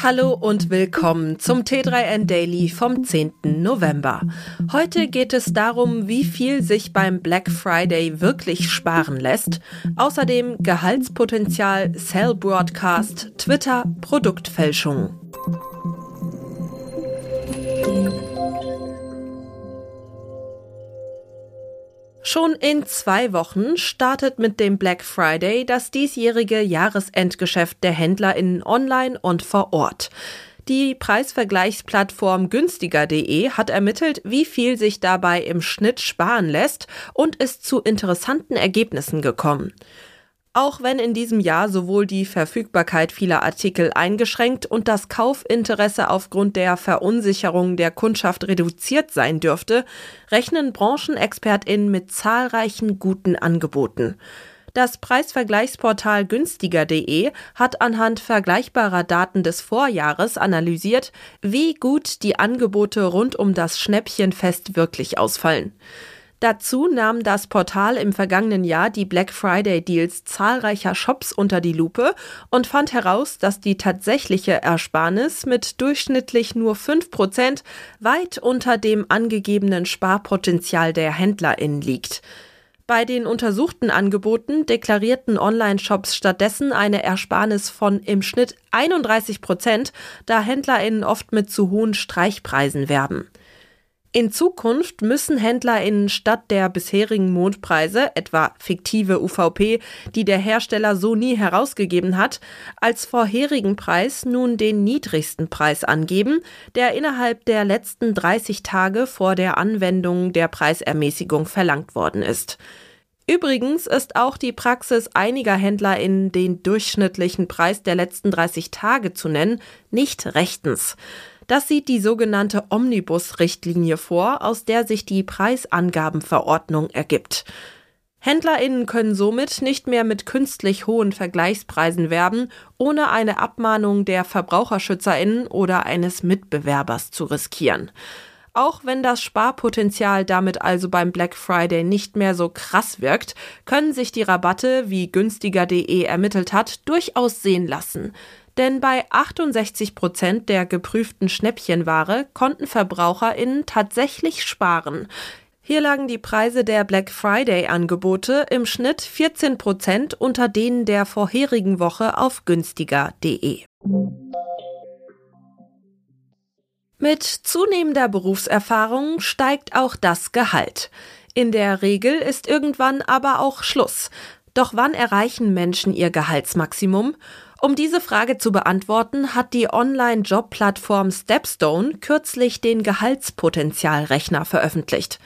Hallo und willkommen zum T3N Daily vom 10. November. Heute geht es darum, wie viel sich beim Black Friday wirklich sparen lässt. Außerdem Gehaltspotenzial, Cell Broadcast, Twitter, Produktfälschung. Schon in zwei Wochen startet mit dem Black Friday das diesjährige Jahresendgeschäft der HändlerInnen online und vor Ort. Die Preisvergleichsplattform günstiger.de hat ermittelt, wie viel sich dabei im Schnitt sparen lässt und ist zu interessanten Ergebnissen gekommen. Auch wenn in diesem Jahr sowohl die Verfügbarkeit vieler Artikel eingeschränkt und das Kaufinteresse aufgrund der Verunsicherung der Kundschaft reduziert sein dürfte, rechnen Branchenexpertinnen mit zahlreichen guten Angeboten. Das Preisvergleichsportal günstiger.de hat anhand vergleichbarer Daten des Vorjahres analysiert, wie gut die Angebote rund um das Schnäppchenfest wirklich ausfallen. Dazu nahm das Portal im vergangenen Jahr die Black Friday Deals zahlreicher Shops unter die Lupe und fand heraus, dass die tatsächliche Ersparnis mit durchschnittlich nur 5% weit unter dem angegebenen Sparpotenzial der HändlerInnen liegt. Bei den untersuchten Angeboten deklarierten Online-Shops stattdessen eine Ersparnis von im Schnitt 31 Prozent, da HändlerInnen oft mit zu hohen Streichpreisen werben. In Zukunft müssen HändlerInnen statt der bisherigen Mondpreise, etwa fiktive UVP, die der Hersteller so nie herausgegeben hat, als vorherigen Preis nun den niedrigsten Preis angeben, der innerhalb der letzten 30 Tage vor der Anwendung der Preisermäßigung verlangt worden ist. Übrigens ist auch die Praxis einiger HändlerInnen, den durchschnittlichen Preis der letzten 30 Tage zu nennen, nicht rechtens. Das sieht die sogenannte Omnibus-Richtlinie vor, aus der sich die Preisangabenverordnung ergibt. HändlerInnen können somit nicht mehr mit künstlich hohen Vergleichspreisen werben, ohne eine Abmahnung der VerbraucherschützerInnen oder eines Mitbewerbers zu riskieren. Auch wenn das Sparpotenzial damit also beim Black Friday nicht mehr so krass wirkt, können sich die Rabatte, wie günstiger.de ermittelt hat, durchaus sehen lassen. Denn bei 68 Prozent der geprüften Schnäppchenware konnten VerbraucherInnen tatsächlich sparen. Hier lagen die Preise der Black Friday-Angebote im Schnitt 14 Prozent unter denen der vorherigen Woche auf günstiger.de. Mit zunehmender Berufserfahrung steigt auch das Gehalt. In der Regel ist irgendwann aber auch Schluss. Doch wann erreichen Menschen ihr Gehaltsmaximum? Um diese Frage zu beantworten, hat die Online-Job-Plattform Stepstone kürzlich den Gehaltspotenzialrechner veröffentlicht.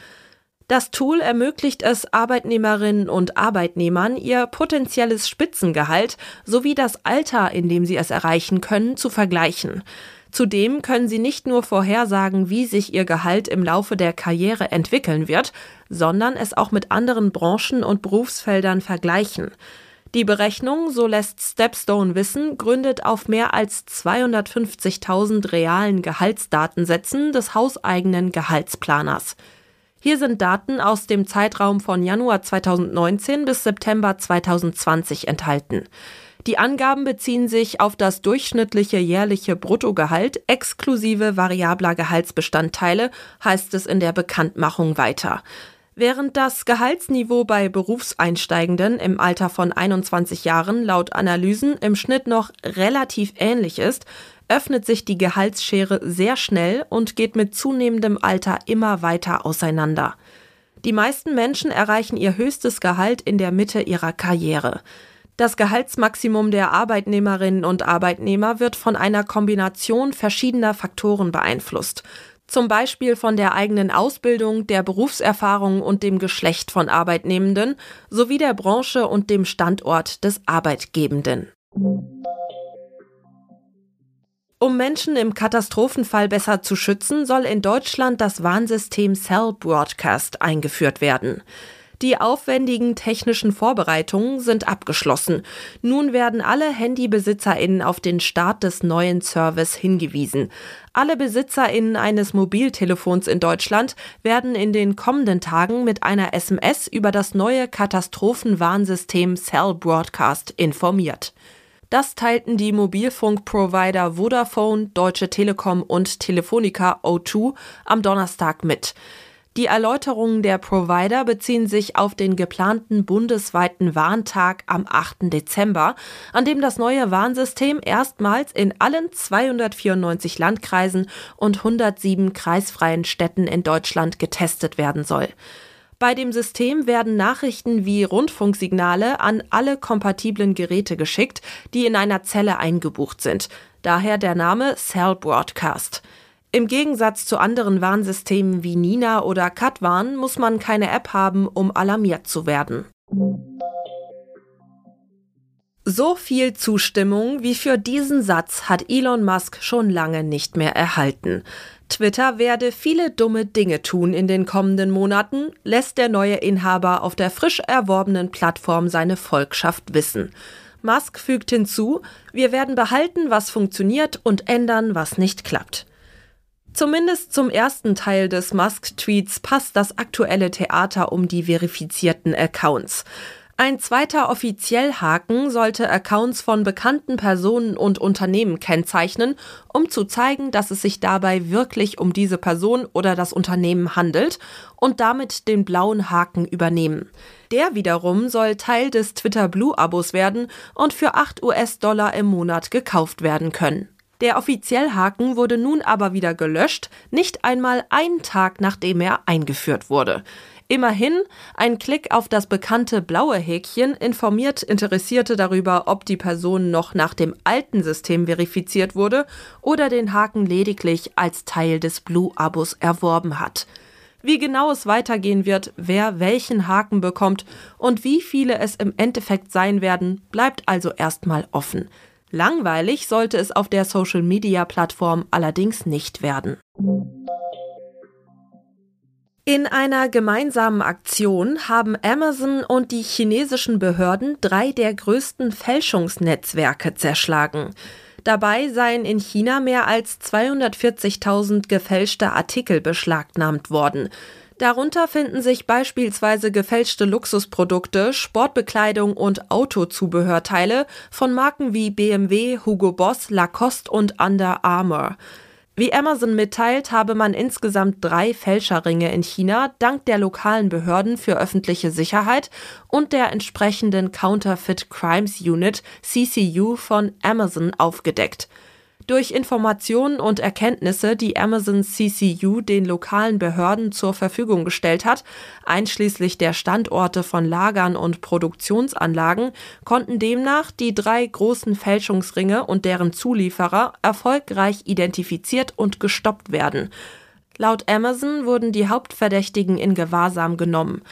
Das Tool ermöglicht es Arbeitnehmerinnen und Arbeitnehmern, ihr potenzielles Spitzengehalt sowie das Alter, in dem sie es erreichen können, zu vergleichen. Zudem können sie nicht nur vorhersagen, wie sich ihr Gehalt im Laufe der Karriere entwickeln wird, sondern es auch mit anderen Branchen und Berufsfeldern vergleichen. Die Berechnung, so lässt Stepstone wissen, gründet auf mehr als 250.000 realen Gehaltsdatensätzen des hauseigenen Gehaltsplaners. Hier sind Daten aus dem Zeitraum von Januar 2019 bis September 2020 enthalten. Die Angaben beziehen sich auf das durchschnittliche jährliche Bruttogehalt exklusive variabler Gehaltsbestandteile, heißt es in der Bekanntmachung weiter. Während das Gehaltsniveau bei Berufseinsteigenden im Alter von 21 Jahren laut Analysen im Schnitt noch relativ ähnlich ist, öffnet sich die Gehaltsschere sehr schnell und geht mit zunehmendem Alter immer weiter auseinander. Die meisten Menschen erreichen ihr höchstes Gehalt in der Mitte ihrer Karriere. Das Gehaltsmaximum der Arbeitnehmerinnen und Arbeitnehmer wird von einer Kombination verschiedener Faktoren beeinflusst zum Beispiel von der eigenen Ausbildung, der Berufserfahrung und dem Geschlecht von Arbeitnehmenden sowie der Branche und dem Standort des Arbeitgebenden. Um Menschen im Katastrophenfall besser zu schützen, soll in Deutschland das Warnsystem Cell Broadcast eingeführt werden. Die aufwendigen technischen Vorbereitungen sind abgeschlossen. Nun werden alle HandybesitzerInnen auf den Start des neuen Service hingewiesen. Alle BesitzerInnen eines Mobiltelefons in Deutschland werden in den kommenden Tagen mit einer SMS über das neue Katastrophenwarnsystem Cell Broadcast informiert. Das teilten die Mobilfunkprovider Vodafone, Deutsche Telekom und Telefonica O2 am Donnerstag mit. Die Erläuterungen der Provider beziehen sich auf den geplanten bundesweiten Warntag am 8. Dezember, an dem das neue Warnsystem erstmals in allen 294 Landkreisen und 107 kreisfreien Städten in Deutschland getestet werden soll. Bei dem System werden Nachrichten wie Rundfunksignale an alle kompatiblen Geräte geschickt, die in einer Zelle eingebucht sind. Daher der Name Cell Broadcast. Im Gegensatz zu anderen Warnsystemen wie Nina oder Katwarn muss man keine App haben, um alarmiert zu werden. So viel Zustimmung wie für diesen Satz hat Elon Musk schon lange nicht mehr erhalten. Twitter werde viele dumme Dinge tun in den kommenden Monaten, lässt der neue Inhaber auf der frisch erworbenen Plattform seine Volkschaft wissen. Musk fügt hinzu, wir werden behalten, was funktioniert und ändern, was nicht klappt. Zumindest zum ersten Teil des Musk-Tweets passt das aktuelle Theater um die verifizierten Accounts. Ein zweiter Offiziellhaken sollte Accounts von bekannten Personen und Unternehmen kennzeichnen, um zu zeigen, dass es sich dabei wirklich um diese Person oder das Unternehmen handelt und damit den blauen Haken übernehmen. Der wiederum soll Teil des Twitter Blue-Abos werden und für 8 US-Dollar im Monat gekauft werden können. Der Offiziellhaken wurde nun aber wieder gelöscht, nicht einmal einen Tag nachdem er eingeführt wurde. Immerhin, ein Klick auf das bekannte blaue Häkchen informiert Interessierte darüber, ob die Person noch nach dem alten System verifiziert wurde oder den Haken lediglich als Teil des Blue-Abos erworben hat. Wie genau es weitergehen wird, wer welchen Haken bekommt und wie viele es im Endeffekt sein werden, bleibt also erstmal offen. Langweilig sollte es auf der Social-Media-Plattform allerdings nicht werden. In einer gemeinsamen Aktion haben Amazon und die chinesischen Behörden drei der größten Fälschungsnetzwerke zerschlagen. Dabei seien in China mehr als 240.000 gefälschte Artikel beschlagnahmt worden. Darunter finden sich beispielsweise gefälschte Luxusprodukte, Sportbekleidung und Autozubehörteile von Marken wie BMW, Hugo Boss, Lacoste und Under Armour. Wie Amazon mitteilt, habe man insgesamt drei Fälscherringe in China dank der lokalen Behörden für öffentliche Sicherheit und der entsprechenden Counterfeit Crimes Unit CCU von Amazon aufgedeckt. Durch Informationen und Erkenntnisse, die Amazon CCU den lokalen Behörden zur Verfügung gestellt hat, einschließlich der Standorte von Lagern und Produktionsanlagen, konnten demnach die drei großen Fälschungsringe und deren Zulieferer erfolgreich identifiziert und gestoppt werden. Laut Amazon wurden die Hauptverdächtigen in Gewahrsam genommen.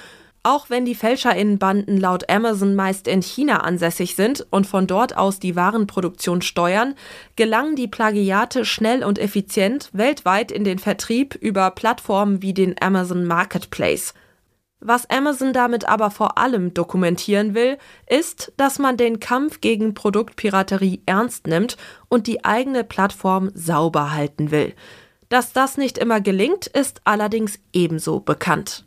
Auch wenn die Fälscherinnenbanden laut Amazon meist in China ansässig sind und von dort aus die Warenproduktion steuern, gelangen die Plagiate schnell und effizient weltweit in den Vertrieb über Plattformen wie den Amazon Marketplace. Was Amazon damit aber vor allem dokumentieren will, ist, dass man den Kampf gegen Produktpiraterie ernst nimmt und die eigene Plattform sauber halten will. Dass das nicht immer gelingt, ist allerdings ebenso bekannt.